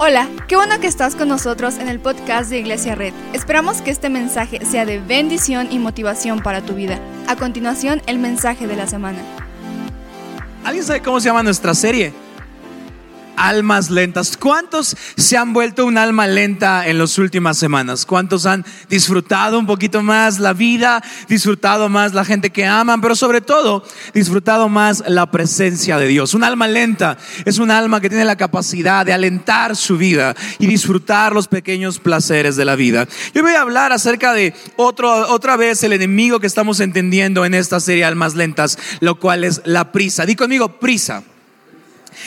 Hola, qué bueno que estás con nosotros en el podcast de Iglesia Red. Esperamos que este mensaje sea de bendición y motivación para tu vida. A continuación, el mensaje de la semana. ¿Alguien sabe cómo se llama nuestra serie? Almas lentas. ¿Cuántos se han vuelto un alma lenta en las últimas semanas? ¿Cuántos han disfrutado un poquito más la vida, disfrutado más la gente que aman, pero sobre todo disfrutado más la presencia de Dios? Un alma lenta es un alma que tiene la capacidad de alentar su vida y disfrutar los pequeños placeres de la vida. Yo voy a hablar acerca de otro, otra vez el enemigo que estamos entendiendo en esta serie Almas Lentas, lo cual es la prisa. Di conmigo, prisa.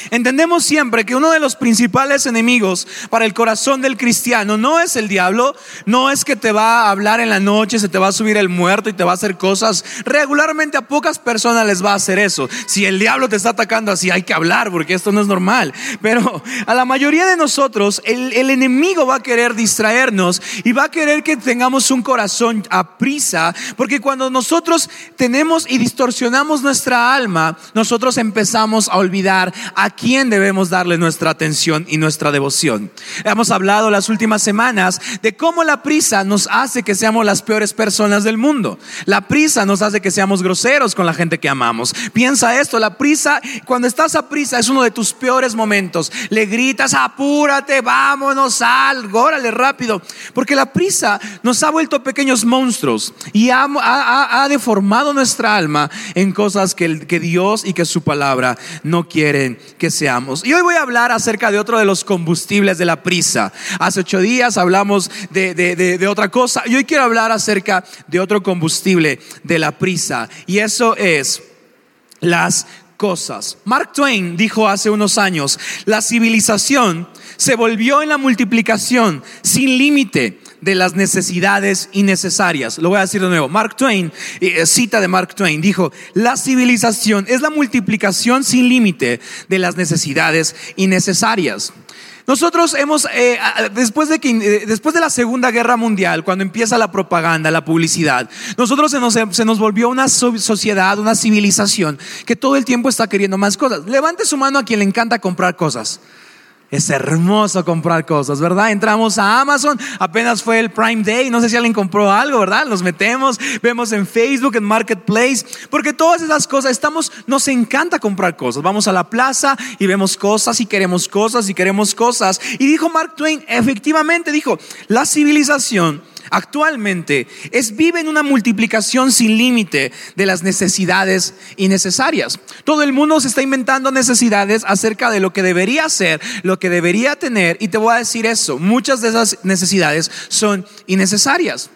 Entendemos siempre que uno de los principales enemigos para el corazón del cristiano no es el diablo, no es que te va a hablar en la noche, se te va a subir el muerto y te va a hacer cosas. Regularmente a pocas personas les va a hacer eso. Si el diablo te está atacando así, hay que hablar porque esto no es normal. Pero a la mayoría de nosotros, el, enemigo va a querer distraernos y va a querer que tengamos un corazón a prisa, porque cuando nosotros tenemos y distorsionamos nuestra alma, nosotros empezamos a olvidar quién debemos darle nuestra atención y nuestra devoción. Hemos hablado las últimas semanas de cómo la prisa nos hace que seamos las peores personas del mundo. La prisa nos hace que seamos groseros con la gente que amamos. Piensa esto, la prisa, cuando estás a prisa es uno de tus peores momentos. Le gritas, apúrate, vámonos, sal, órale rápido. Porque la prisa nos ha vuelto pequeños monstruos y ha deformado nuestra alma en cosas que, que Dios y que su palabra no quieren que seamos. Y hoy voy a hablar acerca de otro de los combustibles de la prisa. Hace ocho días hablamos de, de, otra cosa y hoy quiero hablar acerca de otro combustible de la prisa. Y eso es las cosas. Mark Twain dijo hace unos años, la civilización se volvió en la multiplicación sin límite de las necesidades innecesarias. Lo voy a decir de nuevo. Mark Twain, eh, cita de Mark Twain, dijo, la civilización es la multiplicación sin límite de las necesidades innecesarias. Nosotros hemos, eh, después, de que, eh, después de la Segunda Guerra Mundial, cuando empieza la propaganda, la publicidad, nosotros se nos, se nos volvió una sociedad, una civilización que todo el tiempo está queriendo más cosas. Levante su mano a quien le encanta comprar cosas. Es hermoso comprar cosas, ¿verdad? Entramos a Amazon, apenas fue el Prime Day, no sé si alguien compró algo, ¿verdad? Nos metemos, vemos en Facebook, en Marketplace, porque todas esas cosas, estamos, nos encanta comprar cosas. Vamos a la plaza y vemos cosas y queremos cosas y queremos cosas. Y dijo Mark Twain, efectivamente dijo, la civilización actualmente es vive en una multiplicación sin límite de las necesidades innecesarias. Todo el mundo se está inventando necesidades acerca de lo que debería ser, lo que debería tener y te voy a decir eso, muchas de esas necesidades son innecesarias.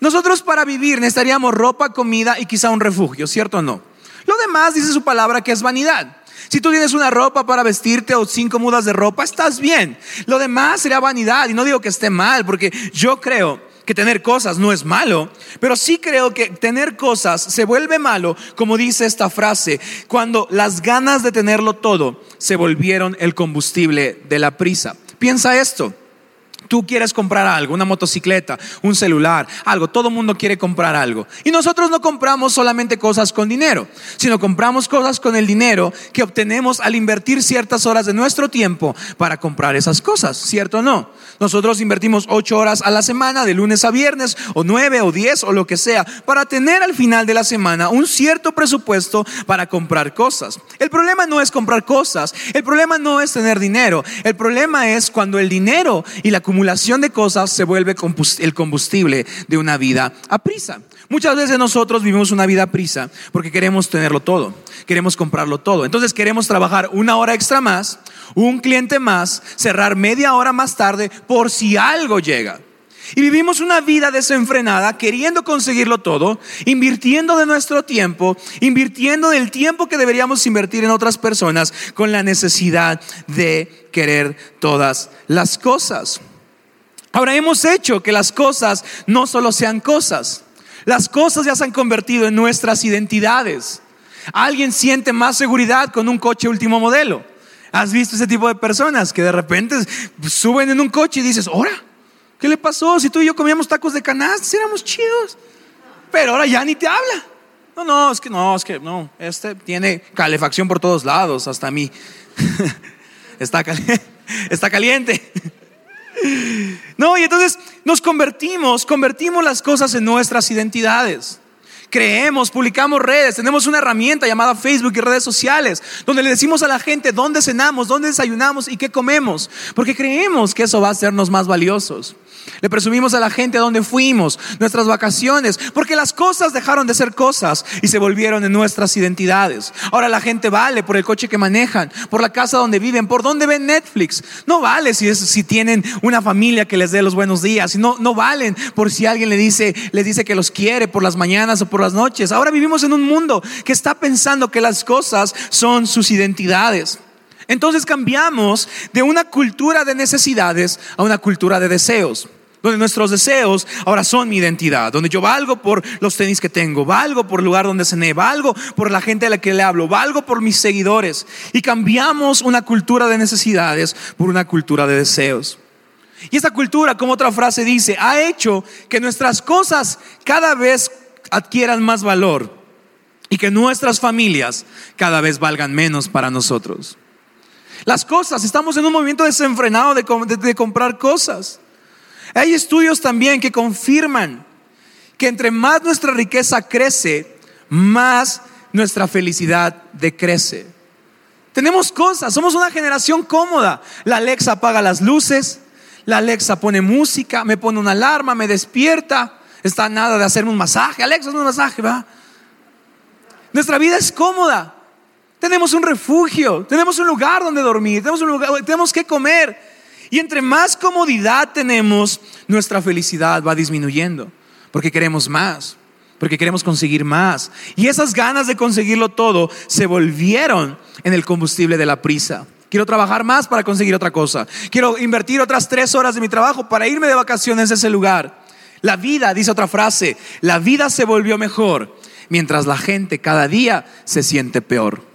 Nosotros para vivir necesitaríamos ropa, comida y quizá un refugio, ¿cierto o no? Lo demás dice su palabra que es vanidad. Si tú tienes una ropa para vestirte o cinco mudas de ropa, estás bien. Lo demás sería vanidad y no digo que esté mal, porque yo creo tener cosas no es malo, pero sí creo que tener cosas se vuelve malo, como dice esta frase, cuando las ganas de tenerlo todo se volvieron el combustible de la prisa. Piensa esto tú quieres comprar algo, una motocicleta, un celular, algo, todo el mundo quiere comprar algo. Y nosotros no compramos solamente cosas con dinero, sino compramos cosas con el dinero que obtenemos al invertir ciertas horas de nuestro tiempo para comprar esas cosas, ¿cierto o no? Nosotros invertimos ocho horas a la semana, de lunes a viernes, o nueve o diez o lo que sea, para tener al final de la semana un cierto presupuesto para comprar cosas. El problema no es comprar cosas, el problema no es tener dinero, el problema es cuando el dinero y la acumulación de cosas se vuelve el combustible de una vida a prisa. Muchas veces nosotros vivimos una vida a prisa porque queremos tenerlo todo, queremos comprarlo todo. Entonces queremos trabajar una hora extra más, un cliente más, cerrar media hora más tarde por si algo llega. Y vivimos una vida desenfrenada, queriendo conseguirlo todo, invirtiendo de nuestro tiempo, invirtiendo del tiempo que deberíamos invertir en otras personas con la necesidad de querer todas las cosas. Ahora hemos hecho que las cosas no solo sean cosas, las cosas ya se han convertido en nuestras identidades. Alguien siente más seguridad con un coche último modelo. ¿Has visto ese tipo de personas que de repente suben en un coche y dices, ahora, ¿qué le pasó? Si tú y yo comíamos tacos de canasta, éramos chidos. Pero ahora ya ni te habla. No, no, es que no, es que no. Este tiene calefacción por todos lados, hasta a mí. Está caliente. Está caliente. No, y entonces nos convertimos, convertimos las cosas en nuestras identidades creemos, publicamos redes, tenemos una herramienta llamada Facebook y redes sociales, donde le decimos a la gente dónde cenamos, dónde desayunamos y qué comemos, porque creemos que eso va a hacernos más valiosos. Le presumimos a la gente a dónde fuimos, nuestras vacaciones, porque las cosas dejaron de ser cosas y se volvieron en nuestras identidades. Ahora la gente vale por el coche que manejan, por la casa donde viven, por dónde ven Netflix. No vale si, tienen una familia que les dé los buenos días, no, no valen por si alguien les dice que los quiere por las mañanas o por las noches. Ahora vivimos en un mundo que está pensando que las cosas son sus identidades. Entonces cambiamos de una cultura de necesidades a una cultura de deseos donde nuestros deseos ahora son mi identidad, donde yo valgo por los tenis que tengo, valgo por el lugar donde cené, valgo por la gente a la que le hablo, valgo por mis seguidores. Y cambiamos una cultura de necesidades por una cultura de deseos. Y esta cultura, como otra frase dice, ha hecho que nuestras cosas cada vez adquieran más valor y que nuestras familias cada vez valgan menos para nosotros. Las cosas, estamos en un movimiento desenfrenado de, comprar cosas. Hay estudios también que confirman que entre más nuestra riqueza crece, más nuestra felicidad decrece. Tenemos cosas, somos una generación cómoda. La Alexa apaga las luces, la Alexa pone música, me pone una alarma, me despierta. Está nada de hacerme un masaje. Alexa, es un masaje, va. Nuestra vida es cómoda. Tenemos un refugio, tenemos un lugar donde dormir, tenemos un lugar, tenemos que comer. Y entre más comodidad tenemos, nuestra felicidad va disminuyendo, porque queremos más, porque queremos conseguir más. Y esas ganas de conseguirlo todo se volvieron en el combustible de la prisa. Quiero trabajar más para conseguir otra cosa. Quiero invertir otras tres horas de mi trabajo para irme de vacaciones a ese lugar. La vida, dice otra frase, la vida se volvió mejor mientras la gente cada día se siente peor.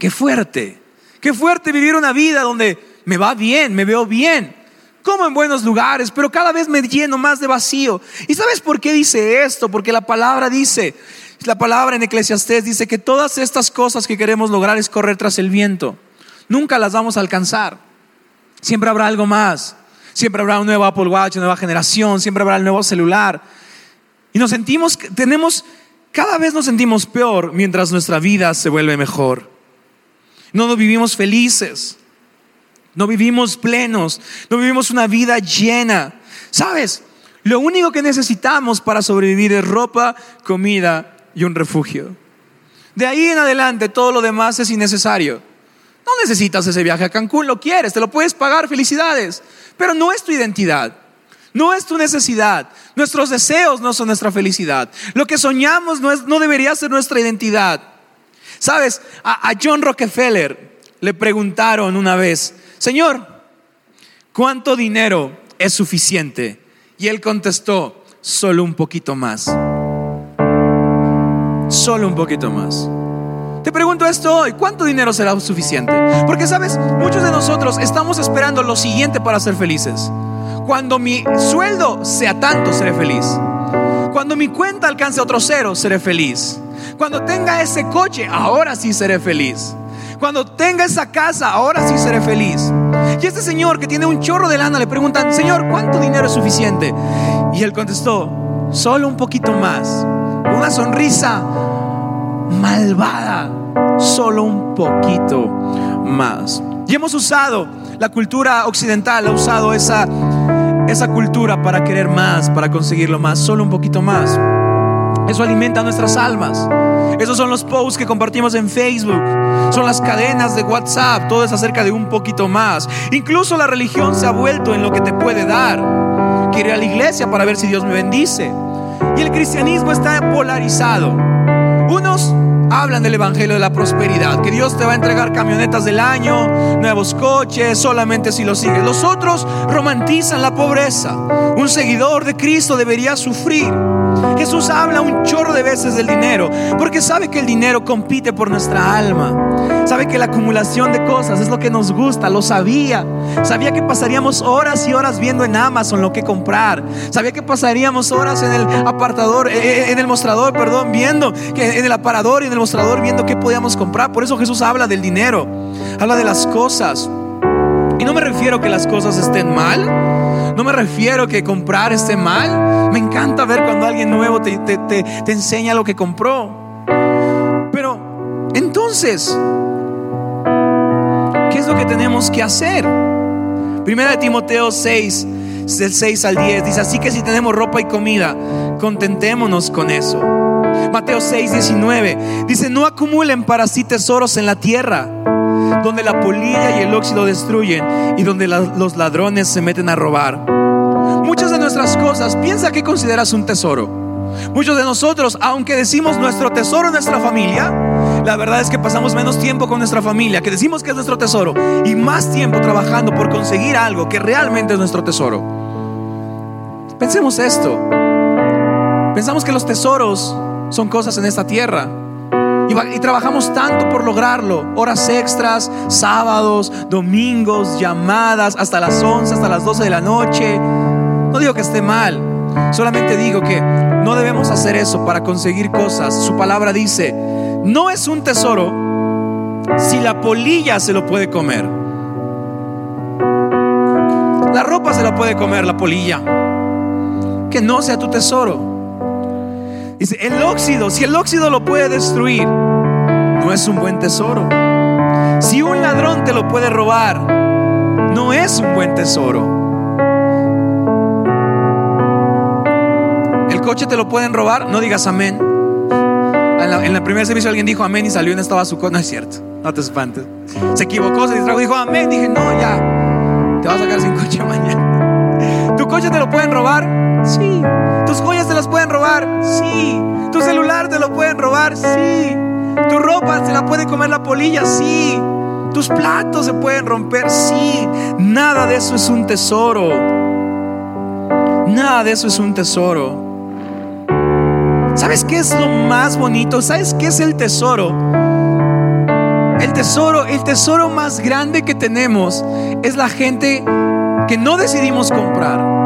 Qué fuerte, qué fuerte vivir una vida donde me va bien, me veo bien, como en buenos lugares, pero cada vez me lleno más de vacío. ¿Y sabes por qué dice esto? Porque la palabra dice, la palabra en Eclesiastés dice que todas estas cosas que queremos lograr es correr tras el viento. Nunca las vamos a alcanzar. Siempre habrá algo más. Siempre habrá un nuevo Apple Watch, una nueva generación, siempre habrá el nuevo celular. Y nos sentimos, tenemos, cada vez nos sentimos peor mientras nuestra vida se vuelve mejor. No nos vivimos felices. No vivimos plenos, no vivimos una vida llena. ¿Sabes? Lo único que necesitamos para sobrevivir es ropa, comida y un refugio. De ahí en adelante todo lo demás es innecesario. No necesitas ese viaje a Cancún, lo quieres, te lo puedes pagar, felicidades. Pero no es tu identidad, no es tu necesidad. Nuestros deseos no son nuestra felicidad. Lo que soñamos no, es, no debería ser nuestra identidad. Sabes, a John Rockefeller le preguntaron una vez, Señor, ¿cuánto dinero es suficiente? Y él contestó, solo un poquito más. Solo un poquito más. Te pregunto esto hoy, ¿cuánto dinero será suficiente? Porque sabes, muchos de nosotros estamos esperando lo siguiente para ser felices. Cuando mi sueldo sea tanto, seré feliz. Cuando mi cuenta alcance otro cero, seré feliz. Cuando tenga ese coche, ahora sí seré feliz. Cuando tenga esa casa, ahora sí seré feliz. Y este señor que tiene un chorro de lana le preguntan, Señor, ¿cuánto dinero es suficiente? Y él contestó, solo un poquito más. Una sonrisa malvada, solo un poquito más. Y hemos usado, la cultura occidental ha usado esa, esa cultura para querer más, para conseguirlo más, solo un poquito más. Eso alimenta nuestras almas. Esos son los posts que compartimos en Facebook. Son las cadenas de WhatsApp. Todo es acerca de un poquito más. Incluso la religión se ha vuelto en lo que te puede dar. Quiero ir a la iglesia para ver si Dios me bendice. Y el cristianismo está polarizado. Unos hablan del Evangelio de la Prosperidad, que Dios te va a entregar camionetas del año, nuevos coches, solamente si lo sigues. Los otros romantizan la pobreza. Un seguidor de Cristo debería sufrir. Jesús habla un chorro de veces del dinero, porque sabe que el dinero compite por nuestra alma. Sabe que la acumulación de cosas es lo que nos gusta, lo sabía. Sabía que pasaríamos horas y horas viendo en Amazon lo que comprar. Sabía que pasaríamos horas en el apartador, en el mostrador, perdón, viendo que en el aparador y en el mostrador viendo qué podíamos comprar. Por eso Jesús habla del dinero, habla de las cosas. no me refiero que las cosas estén mal, no me refiero que comprar esté mal. Me encanta ver cuando alguien nuevo te, te enseña lo que compró. Pero entonces, ¿qué es lo que tenemos que hacer? Primera de Timoteo 6, del 6 al 10, dice, así que si tenemos ropa y comida, contentémonos con eso. Mateo 6, 19, dice, no acumulen para sí tesoros en la tierra, donde la polilla y el óxido destruyen y donde los ladrones se meten a robar. Muchas de nuestras cosas, piensa que consideras un tesoro. Muchos de nosotros, aunque decimos nuestro tesoro nuestra familia, la verdad es que pasamos menos tiempo con nuestra familia, que decimos que es nuestro tesoro, y más tiempo trabajando por conseguir algo que realmente es nuestro tesoro. Pensemos esto. Pensamos que los tesoros son cosas en esta tierra. Y, trabajamos tanto por lograrlo. Horas extras, sábados, domingos, llamadas, hasta las 11, hasta las 12 de la noche. No digo que esté mal. Solamente digo que no debemos hacer eso para conseguir cosas. Su palabra dice, no es un tesoro si la polilla se lo puede comer. La ropa se la puede comer la polilla. Que no sea tu tesoro. Dice, el óxido, si el óxido lo puede destruir, no es un buen tesoro. Si un ladrón te lo puede robar, no es un buen tesoro. El coche te lo pueden robar, no digas amén. En la, en primer servicio alguien dijo amén y salió y no estaba su coche. No es cierto, no te espantes. Se equivocó, se distrajo, dijo amén. Dije, no, ya, te vas a sacar sin coche mañana. ¿Tu coche te lo pueden robar? Sí. ¿Tus joyas te las pueden robar? Sí. ¿Tu celular te lo pueden robar? Sí. ¿Tu ropa se la puede comer la polilla? Sí. ¿Tus platos se pueden romper? Sí. Nada de eso es un tesoro. Nada de eso es un tesoro. ¿Sabes qué es lo más bonito? ¿Sabes qué es el tesoro? El tesoro, el tesoro más grande que tenemos es la gente que no decidimos comprar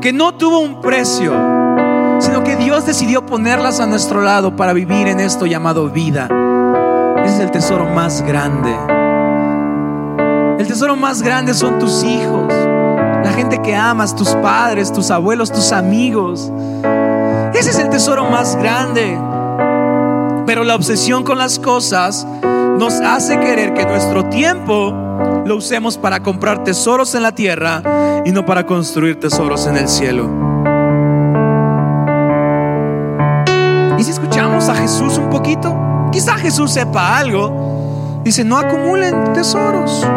que no tuvo un precio, sino que Dios decidió ponerlas a nuestro lado para vivir en esto llamado vida. Ese es el tesoro más grande. El tesoro más grande son tus hijos, la gente que amas, tus padres, tus abuelos, tus amigos. Ese es el tesoro más grande. Pero la obsesión con las cosas nos hace querer que nuestro tiempo lo usemos para comprar tesoros en la tierra y no para construir tesoros en el cielo. ¿Y si escuchamos a Jesús un poquito? Quizá Jesús sepa algo. Dice, no acumulen tesoros.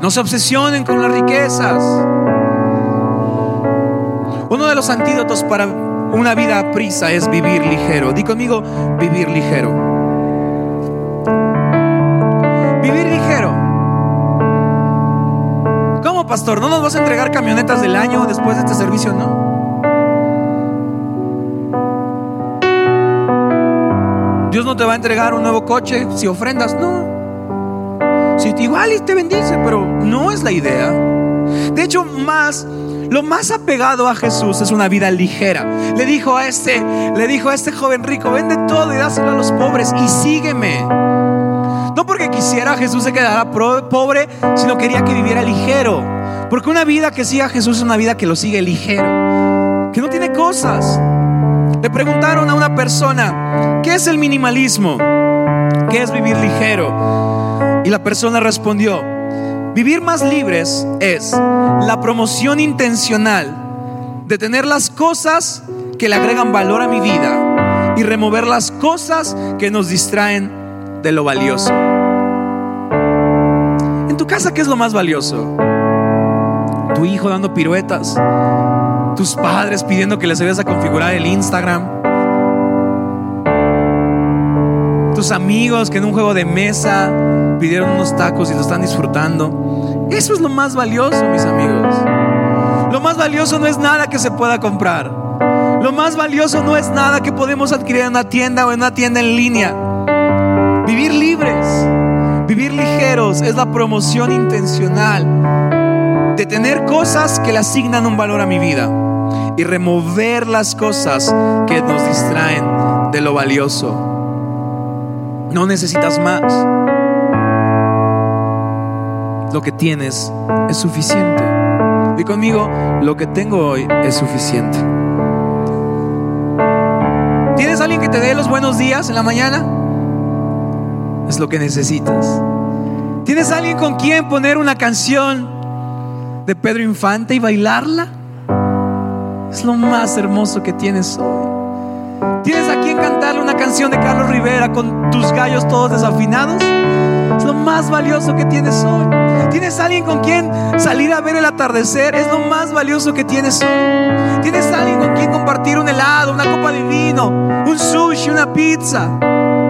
No se obsesionen con las riquezas. Uno de los antídotos para una vida a prisa es vivir ligero. Di conmigo, vivir ligero. Vivir ligero. ¿Cómo, pastor? ¿No nos vas a entregar camionetas del año después de este servicio? No. Dios no te va a entregar un nuevo coche si ofrendas, no. Si igual y te bendice, pero no es la idea. De hecho, más lo más apegado a Jesús es una vida ligera. Le dijo a este, le dijo a este joven rico, vende todo y dáselo a los pobres y sígueme. No porque quisiera Jesús se quedara pobre, sino quería que viviera ligero. Porque una vida que siga a Jesús es una vida que lo sigue ligero, que no tiene cosas. Le preguntaron a una persona, ¿qué es el minimalismo? ¿Qué es vivir ligero? Y la persona respondió, vivir más libres es la promoción intencional de tener las cosas que le agregan valor a mi vida y remover las cosas que nos distraen de lo valioso. En tu casa, ¿qué es lo más valioso? Tu hijo dando piruetas, tus padres pidiendo que les ayudes a configurar el Instagram, tus amigos que en un juego de mesa pidieron unos tacos y lo están disfrutando. Eso es lo más valioso, mis amigos. Lo más valioso no es nada que se pueda comprar. Lo más valioso no es nada que podemos adquirir en una tienda o en una tienda en línea. Vivir libres, vivir ligeros es la promoción intencional de tener cosas que le asignan un valor a mi vida y remover las cosas que nos distraen de lo valioso. No necesitas más. Lo que tienes es suficiente. Y conmigo, lo que tengo hoy es suficiente. ¿Tienes alguien que te dé los buenos días en la mañana? Es lo que necesitas. ¿Tienes alguien con quien poner una canción de Pedro Infante y bailarla? Es lo más hermoso que tienes hoy. ¿Tienes a quien cantarle una canción de Carlos Rivera con tus gallos todos desafinados? Es lo más valioso que tienes hoy. ¿Tienes alguien con quien salir a ver el atardecer? Es lo más valioso que tienes hoy. ¿Tienes alguien con quien compartir un helado, una copa de vino, un sushi, una pizza,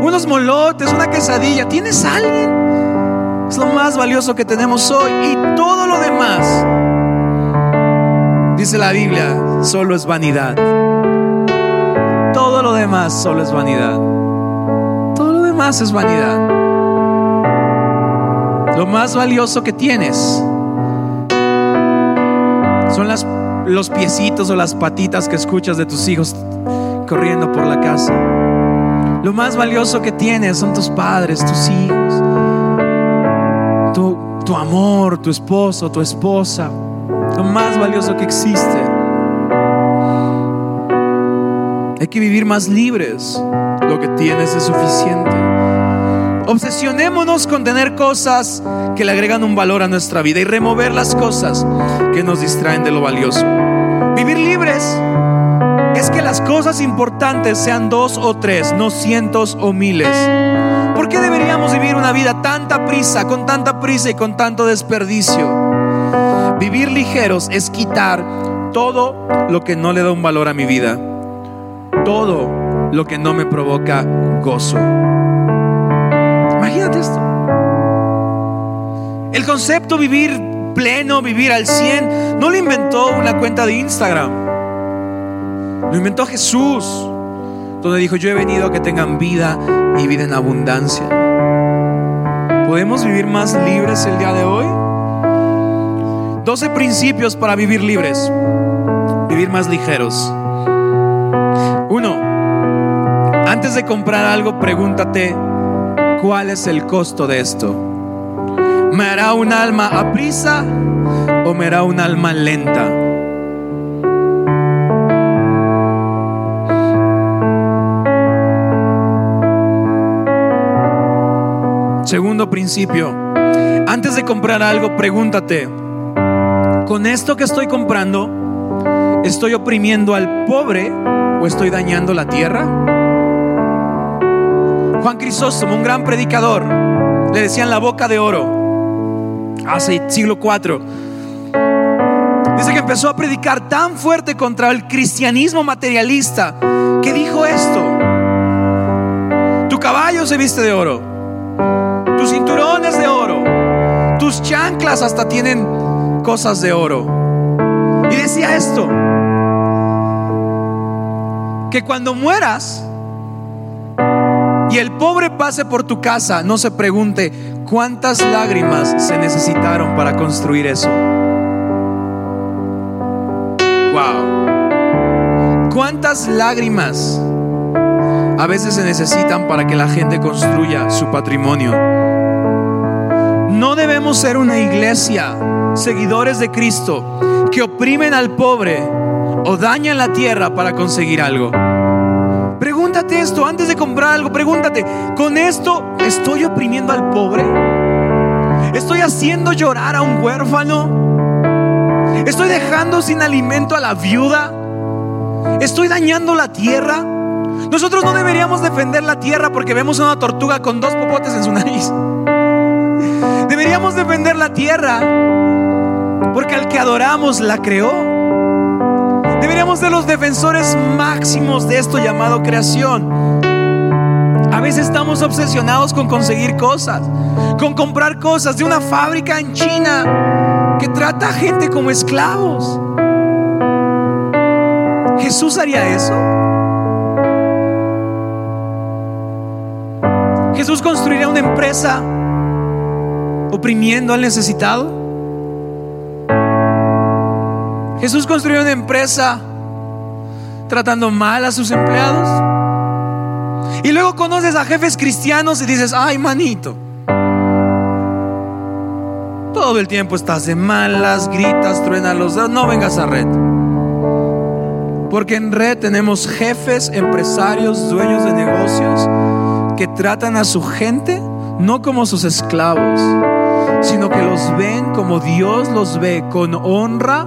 unos molotes, una quesadilla? ¿Tienes alguien? Es lo más valioso que tenemos hoy. Y todo lo demás, dice la Biblia, solo es vanidad. Todo lo demás solo es vanidad. Todo lo demás es vanidad. Lo más valioso que tienes son las, los piecitos o las patitas que escuchas de tus hijos corriendo por la casa. Lo más valioso que tienes son tus padres, tus hijos tu, amor, tu esposo, tu esposa, lo más valioso que existe. Hay que vivir más libres. Lo que tienes es suficiente. Obsesionémonos con tener cosas que le agregan un valor a nuestra vida y remover las cosas que nos distraen de lo valioso. Vivir libres es que las cosas importantes sean dos o tres, no cientos o miles. ¿Por qué deberíamos vivir una vida tanta prisa, con tanta prisa y con tanto desperdicio? Vivir ligeros es quitar todo lo que no le da un valor a mi vida, todo lo que no me provoca gozo. Imagínate esto. El concepto vivir pleno, vivir al 100, no lo inventó una cuenta de Instagram. Lo inventó Jesús, donde dijo, yo he venido a que tengan vida y vida en abundancia. ¿Podemos vivir más libres el día de hoy? 12 principios para vivir libres, vivir más ligeros. Uno, antes de comprar algo, pregúntate, ¿cuál es el costo de esto? ¿Me hará un alma a prisa o me hará un alma lenta? Segundo principio, antes de comprar algo, pregúntate, ¿con esto que estoy comprando, estoy oprimiendo al pobre o estoy dañando la tierra? Juan Crisóstomo, un gran predicador, le decían la boca de oro, hace siglo IV. Dice que empezó a predicar tan fuerte contra el cristianismo materialista que dijo esto, tu caballo se viste de oro tus cinturones de oro, tus chanclas hasta tienen cosas de oro. Y decía esto, que cuando mueras y el pobre pase por tu casa, no se pregunte cuántas lágrimas se necesitaron para construir eso. Wow. ¿Cuántas lágrimas a veces se necesitan para que la gente construya su patrimonio? No debemos ser una iglesia, seguidores de Cristo, que oprimen al pobre o dañan la tierra para conseguir algo. Esto antes de comprar algo, pregúntate, ¿con esto estoy oprimiendo al pobre? ¿Estoy haciendo llorar a un huérfano? ¿Estoy dejando sin alimento a la viuda? ¿Estoy dañando la tierra? Nosotros no deberíamos defender la tierra porque vemos una tortuga con dos popotes en su nariz. Deberíamos defender la tierra porque al que adoramos la creó. Deberíamos ser los defensores máximos de esto llamado creación. A veces estamos obsesionados con conseguir cosas, con comprar cosas de una fábrica en China que trata a gente como esclavos. ¿Jesús haría eso? Jesús construiría una empresa oprimiendo al necesitado? Jesús construyó una empresa tratando mal a sus empleados. Y luego conoces a jefes cristianos y dices, ay manito. Todo el tiempo estás de malas, gritas, truenas los dedos. No vengas a red. Porque en red tenemos jefes, empresarios, dueños de negocios que tratan a su gente no como sus esclavos, sino que los ven como Dios los ve, con honra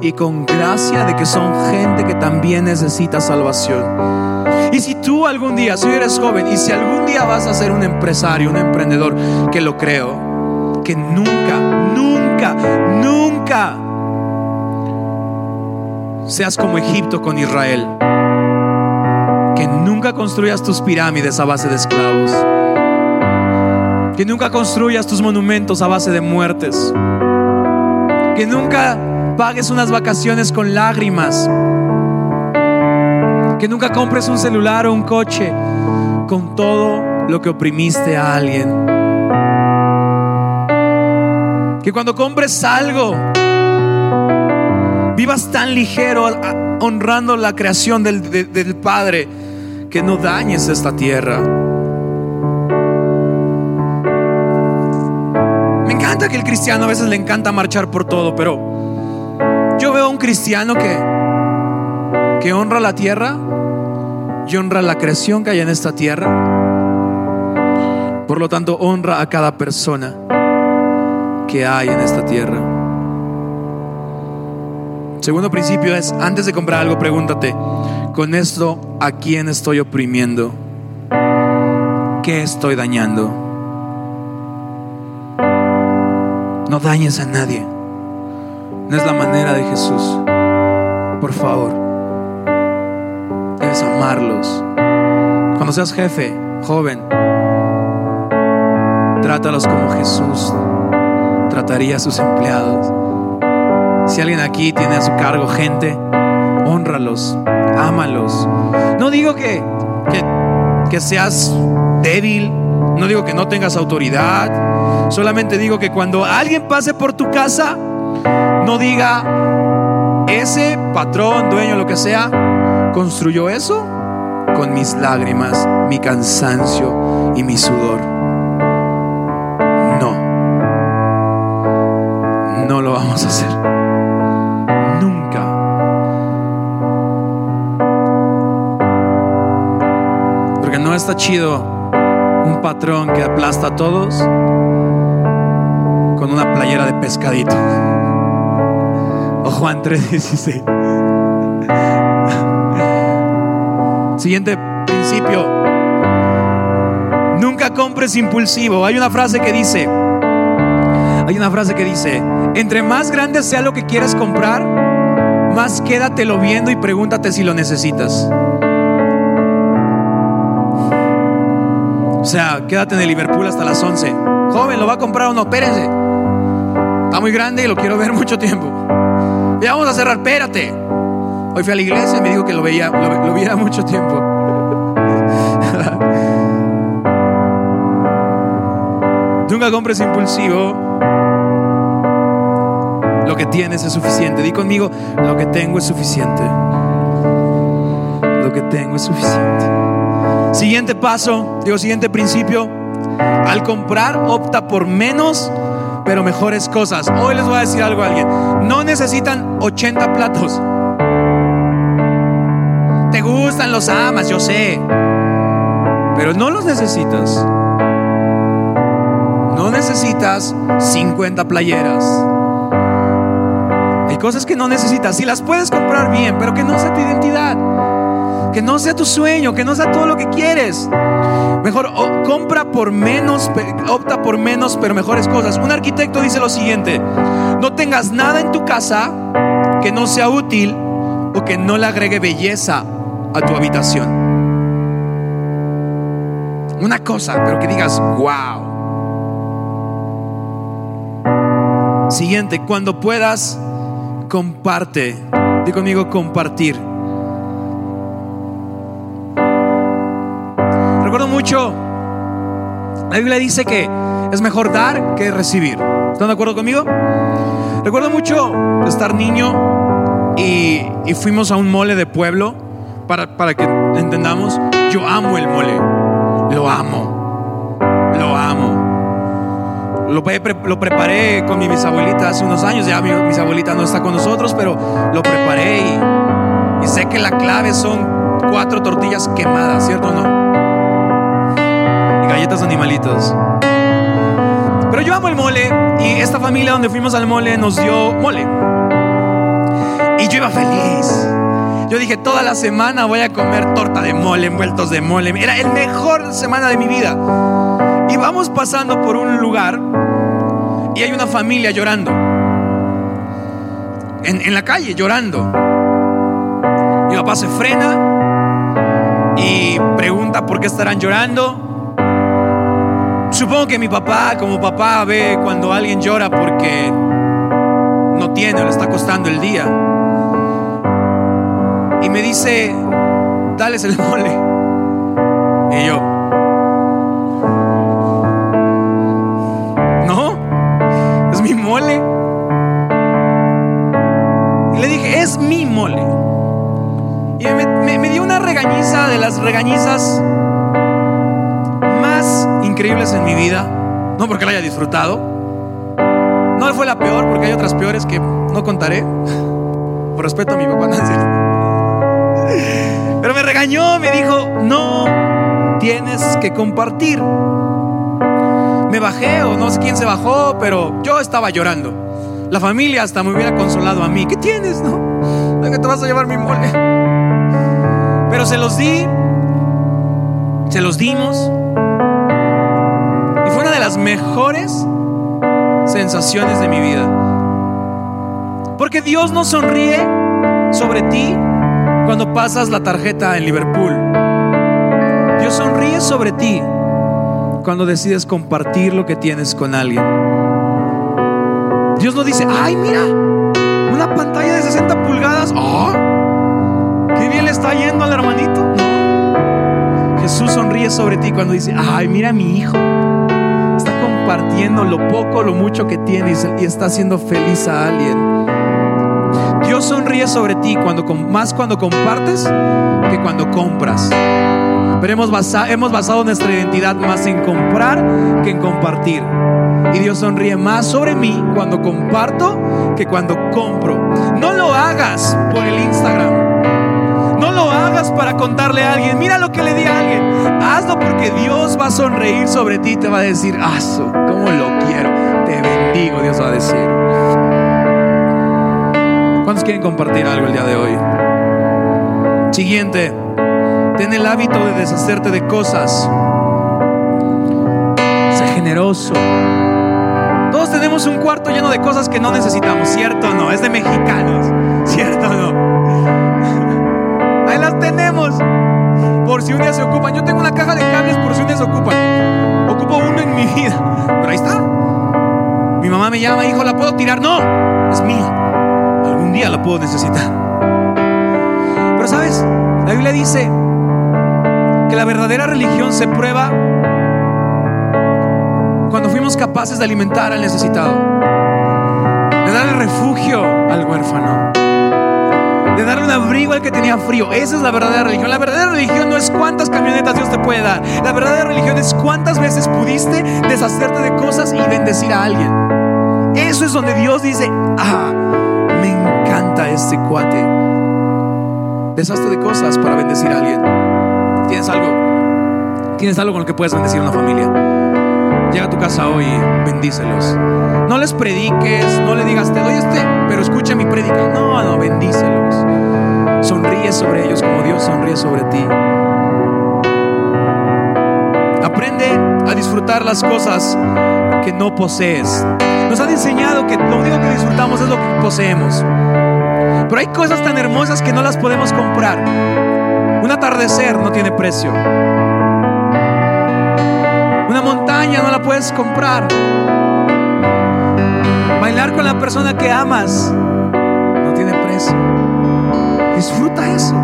y con gracia de que son gente que también necesita salvación. Y si tú algún día, si eres joven y si algún día vas a ser un empresario, un emprendedor, que lo creo, que nunca, nunca, nunca seas como Egipto con Israel. Que nunca construyas tus pirámides a base de esclavos. Que nunca construyas tus monumentos a base de muertes. Que nunca pagues unas vacaciones con lágrimas. Que nunca compres un celular o un coche con todo lo que oprimiste a alguien. Que cuando compres algo, vivas tan ligero honrando la creación del, del Padre que no dañes esta tierra. Me encanta que el cristiano a veces le encanta marchar por todo, pero yo veo a un cristiano que, que honra la tierra y honra la creación que hay en esta tierra. Por lo tanto, honra a cada persona que hay en esta tierra. Segundo principio es, antes de comprar algo, pregúntate, con esto, ¿a quién estoy oprimiendo? ¿Qué estoy dañando? No dañes a nadie. No es la manera de Jesús. Por favor, debes amarlos. Cuando seas jefe, joven, trátalos como Jesús trataría a sus empleados. Si alguien aquí tiene a su cargo gente, honralos, ámalos. No digo que, que, que seas débil, no digo que no tengas autoridad, solamente digo que cuando alguien pase por tu casa, no diga, ese patrón, dueño, lo que sea, construyó eso con mis lágrimas, mi cansancio y mi sudor. No, no lo vamos a hacer. Nunca. Porque no está chido un patrón que aplasta a todos con una playera de pescadito. Juan 3:16. Siguiente principio. Nunca compres impulsivo. Hay una frase que dice, hay una frase que dice, entre más grande sea lo que quieres comprar, más quédatelo viendo y pregúntate si lo necesitas. O sea, quédate en el Liverpool hasta las 11. Joven, ¿lo va a comprar o no? Espérense. Está muy grande y lo quiero ver mucho tiempo. Ya vamos a cerrar, espérate. Hoy fui a la iglesia y me dijo que lo veía, lo, viera mucho tiempo. Nunca compres impulsivo. Lo que tienes es suficiente. Di conmigo, lo que tengo es suficiente. Lo que tengo es suficiente. Siguiente paso, digo, siguiente principio. Al comprar, opta por menos pero mejores cosas. Hoy les voy a decir algo a alguien. No necesitan 80 platos. Te gustan, los amas, yo sé. Pero no los necesitas. No necesitas 50 playeras. Hay cosas que no necesitas. Si las puedes comprar bien, pero que no sea tu identidad. Que no sea tu sueño, que no sea todo lo que quieres. Mejor compra por menos, opta por menos, pero mejores cosas. Un arquitecto dice lo siguiente, no tengas nada en tu casa que no sea útil o que no le agregue belleza a tu habitación. Una cosa, pero que digas, wow. Siguiente, cuando puedas, comparte. Di conmigo compartir. Mucho, la Biblia dice que es mejor dar que recibir. ¿Están de acuerdo conmigo? Recuerdo mucho estar niño y, fuimos a un mole de pueblo, para, para que entendamos. Yo amo el mole. Lo amo. Lo amo. Lo, lo preparé con mi bisabuelita hace unos años. Ya mi bisabuelita no está con nosotros, pero lo preparé y, y sé que la clave son cuatro tortillas quemadas, ¿cierto o no? Galletas animalitos. Pero yo amo el mole y esta familia donde fuimos al mole nos dio mole. Y yo iba feliz. Yo dije, toda la semana voy a comer torta de mole, envueltos de mole. Era el mejor semana de mi vida. Y vamos pasando por un lugar y hay una familia llorando. En, en la calle, llorando. Mi papá se frena y pregunta por qué estarán llorando. Supongo que mi papá, como papá, ve cuando alguien llora porque no tiene le está costando el día. Y me dice, dales el mole. Y yo, no, es mi mole. Y le dije, es mi mole. Y me, me dio una regañiza de las regañizas increíbles en mi vida, no porque la haya disfrutado, no fue la peor porque hay otras peores que no contaré, por respeto a mi papá Nancy. Pero me regañó, me dijo, no tienes que compartir. Me bajé o no sé quién se bajó, pero yo estaba llorando. La familia hasta me hubiera consolado a mí. ¿Qué tienes, no? que te vas a llevar mi mole. Pero se los di, se los dimos las mejores sensaciones de mi vida. Porque Dios no sonríe sobre ti cuando pasas la tarjeta en Liverpool. Dios sonríe sobre ti cuando decides compartir lo que tienes con alguien. Dios no dice, ay, mira, una pantalla de 60 pulgadas. Oh, qué bien le está yendo al hermanito. No. Jesús sonríe sobre ti cuando dice, ay, mira mi hijo compartiendo lo poco, lo mucho que tienes y está haciendo feliz a alguien. Dios sonríe sobre ti cuando, más cuando compartes que cuando compras. Pero hemos basado, nuestra identidad más en comprar que en compartir. Y Dios sonríe más sobre mí cuando comparto que cuando compro. No lo hagas por el Instagram. No lo hagas para contarle a alguien, mira lo que le di a alguien. Hazlo porque Dios va a sonreír sobre ti y te va a decir, aso, decir. ¿Cuántos quieren compartir algo el día de hoy? Siguiente, ten el hábito de deshacerte de cosas. Sé generoso. Todos tenemos un cuarto lleno de cosas que no necesitamos, ¿cierto o no? Es de mexicanos, ¿cierto o no? Ahí las tenemos. Por si un día se ocupan. Yo tengo una caja de cables por si un día se ocupan. Ocupo uno en mi vida. Pero ahí está. Mi mamá me llama, hijo, ¿la puedo tirar? No, es mía. Algún día la puedo necesitar. Pero sabes, la Biblia dice que la verdadera religión se prueba cuando fuimos capaces de alimentar al necesitado, de darle refugio al huérfano de darle un abrigo al que tenía frío. Esa es la verdadera religión. La verdadera religión no es cuántas camionetas Dios te puede dar. La verdadera religión es cuántas veces pudiste deshacerte de cosas y bendecir a alguien. Eso es donde Dios dice, ah, me encanta este cuate. Deshazte de cosas para bendecir a alguien. ¿Tienes algo? ¿Tienes algo con lo que puedes bendecir a una familia? Llega a tu casa hoy bendícelos. No les prediques, no le digas, te doy este, pero escucha mi predica. No, no, bendícelos. Sonríe sobre ellos como Dios sonríe sobre ti. Aprende a disfrutar las cosas que no posees. Nos han enseñado que lo único que disfrutamos es lo que poseemos. Pero hay cosas tan hermosas que no las podemos comprar. Un atardecer no tiene precio. Una montaña no la puedes comprar. Bailar con la persona que amas no tiene precio. Disfruta eso.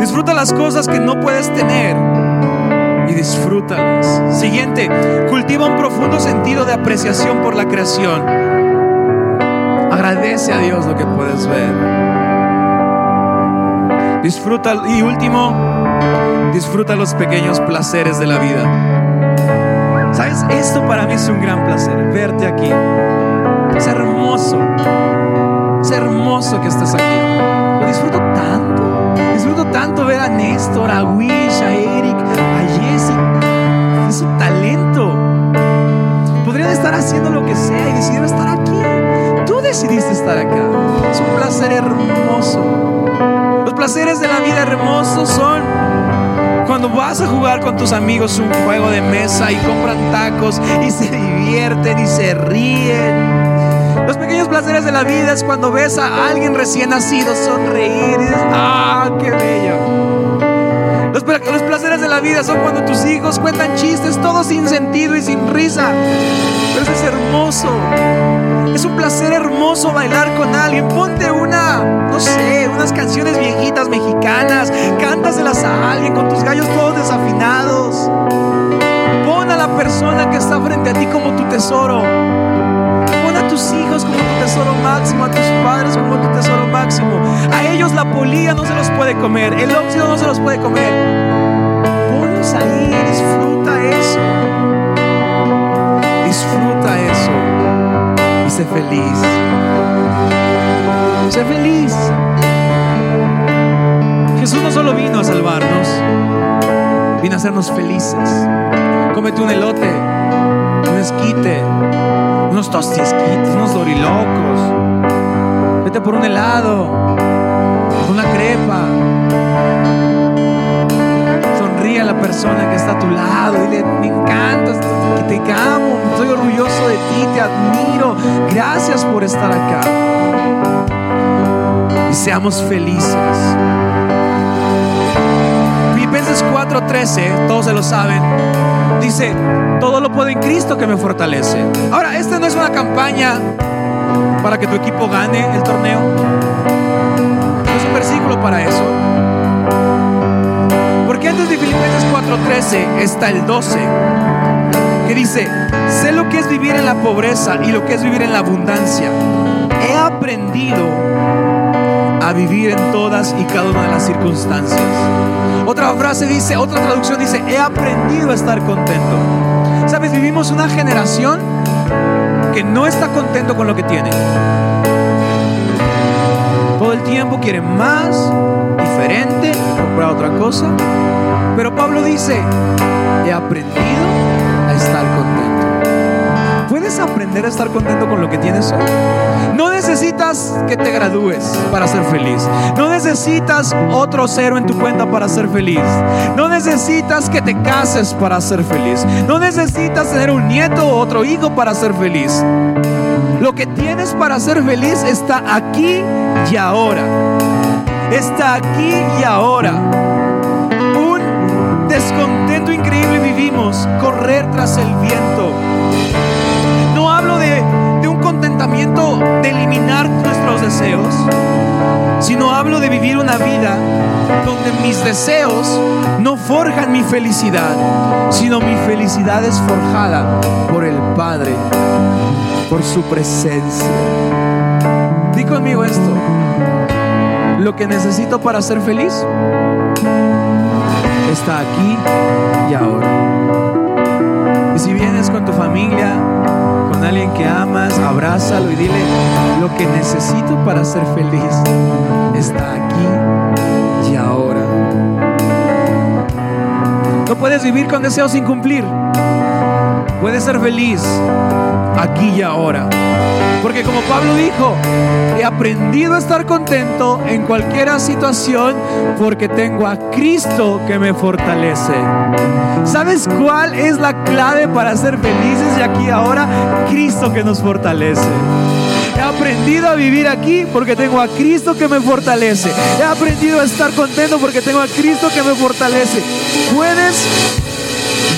Disfruta las cosas que no puedes tener y disfrútalas. Siguiente, cultiva un profundo sentido de apreciación por la creación. Agradece a Dios lo que puedes ver. Disfruta y último, Disfruta los pequeños placeres de la vida. ¿Sabes? Esto para mí es un gran placer, verte aquí. Es hermoso. Es hermoso que estés aquí. Lo disfruto tanto. Disfruto tanto ver a Néstor, a Wish, a Jesse. Es su talento. Podrían estar haciendo lo que sea y decidieron estar aquí. Tú decidiste estar acá. Es un placer hermoso. Los placeres de la vida hermosos son cuando vas a jugar con tus amigos un juego de mesa y compran tacos y se divierten y se ríen. Los pequeños placeres de la vida es cuando ves a alguien recién nacido sonreír y dices, ¡ah, qué bello! Los, placeres de la vida son cuando tus hijos cuentan chistes, todo sin sentido y sin risa. Pero eso es hermoso. Es un placer hermoso bailar con alguien. Ponte una, no sé, unas canciones viejitas mexicanas. Cántaselas a alguien con tus gallos todos desafinados. Pon a la persona que está frente a ti como tu tesoro. Tus hijos como tu tesoro máximo, a tus padres como tu tesoro máximo. A ellos la polilla no se los puede comer, el óxido no se los puede comer. Ponlos ahí, disfruta eso. Disfruta eso y sé feliz. Sé feliz. Jesús no solo vino a salvarnos, vino a hacernos felices. Cómete un elote, un esquite, unos tostisquitos, unos dorilocos. Vete por un helado, una crepa. Sonríe a la persona que está a tu lado. Dile, me encanta, que te amo, estoy orgulloso de ti, te admiro. Gracias por estar acá. Y seamos felices. Filipenses 4:13, todos se lo saben, dice, todo lo puedo en Cristo que me fortalece. Ahora, esta no es una campaña para que tu equipo gane el torneo. Es un versículo para eso. Porque antes de Filipenses 4:13 está el 12, que dice, sé lo que es vivir en la pobreza y lo que es vivir en la abundancia. He aprendido a vivir en todas y cada una de las circunstancias. Otra frase dice, otra traducción dice, he aprendido a estar contento. Sabes, vivimos una generación que no está contento con lo que tiene. Todo el tiempo quiere más, diferente, comprar otra cosa. Pero Pablo dice, he aprendido. ¿Puedes aprender a estar contento con lo que tienes hoy? No necesitas que te gradúes para ser feliz. No necesitas otro cero en tu cuenta para ser feliz. No necesitas que te cases para ser feliz. No necesitas tener un nieto o otro hijo para ser feliz. Lo que tienes para ser feliz está aquí y ahora. Está aquí y ahora. Un descontento increíble vivimos, correr tras el viento. Hablo de, de, un contentamiento de eliminar nuestros deseos, sino hablo de vivir una vida donde mis deseos no forjan mi felicidad, sino mi felicidad es forjada por el Padre, por su presencia. Di conmigo esto. Lo que necesito para ser feliz está aquí y ahora. Y si vienes con tu familia, con alguien que amas, abrázalo y dile, lo que necesito para ser feliz está aquí y ahora. No puedes vivir con deseos sin cumplir. Puedes ser feliz aquí y ahora. Porque como Pablo dijo, he aprendido a estar contento en cualquier situación porque tengo a Cristo que me fortalece. ¿Sabes cuál es la clave para ser felices y aquí y ahora? Cristo que nos fortalece. He aprendido a vivir aquí porque tengo a Cristo que me fortalece. He aprendido a estar contento porque tengo a Cristo que me fortalece. Puedes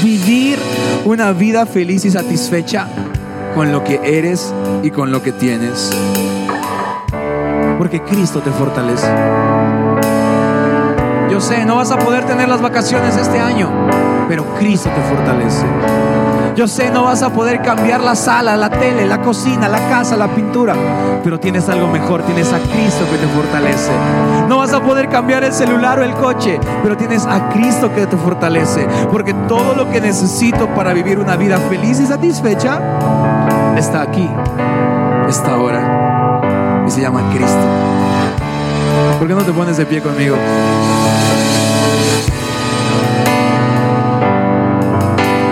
vivir una vida feliz y satisfecha con lo que eres y con lo que tienes. Porque Cristo te fortalece. Yo sé, no vas a poder tener las vacaciones este año, pero Cristo te fortalece. Yo sé, no vas a poder cambiar la sala, la tele, la cocina, la casa, la pintura, pero tienes algo mejor, tienes a Cristo que te fortalece. No vas a poder cambiar el celular o el coche, pero tienes a Cristo que te fortalece, porque todo lo que necesito para vivir una vida feliz y satisfecha está aquí, está ahora, y se llama Cristo. ¿Por qué no te pones de pie conmigo?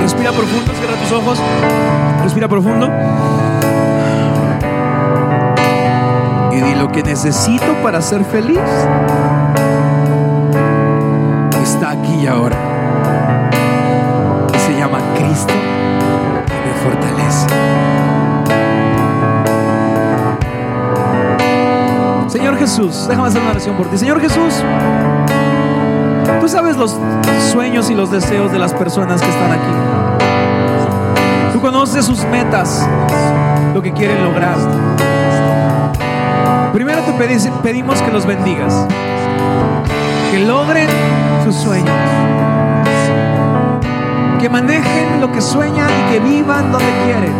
Respira profundo, cierra tus ojos. Respira profundo. Y di lo que necesito para ser feliz. Está aquí y ahora. Y se llama Cristo y me fortalece. Señor Jesús, déjame hacer una oración por ti. Señor Jesús, tú sabes los sueños y los deseos de las personas que están aquí. Tú conoces sus metas, lo que quieren lograr. Primero te pedimos que los bendigas, que logren sus sueños, que manejen lo que sueñan y que vivan donde quieren.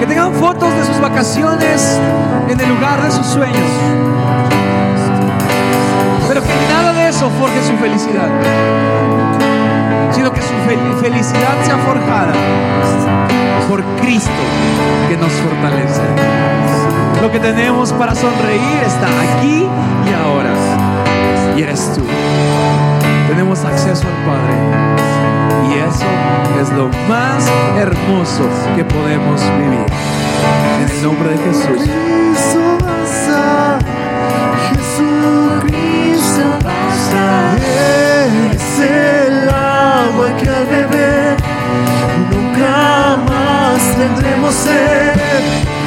Que tengan fotos de sus vacaciones en el lugar de sus sueños. Pero que nada de eso forje su felicidad sino que su felicidad sea forjada por Cristo que nos fortalece. Lo que tenemos para sonreír está aquí y ahora. Y eres tú. Tenemos acceso al Padre. Y eso es lo más hermoso que podemos vivir. En el nombre de Jesús. que al beber nunca más tendremos sed.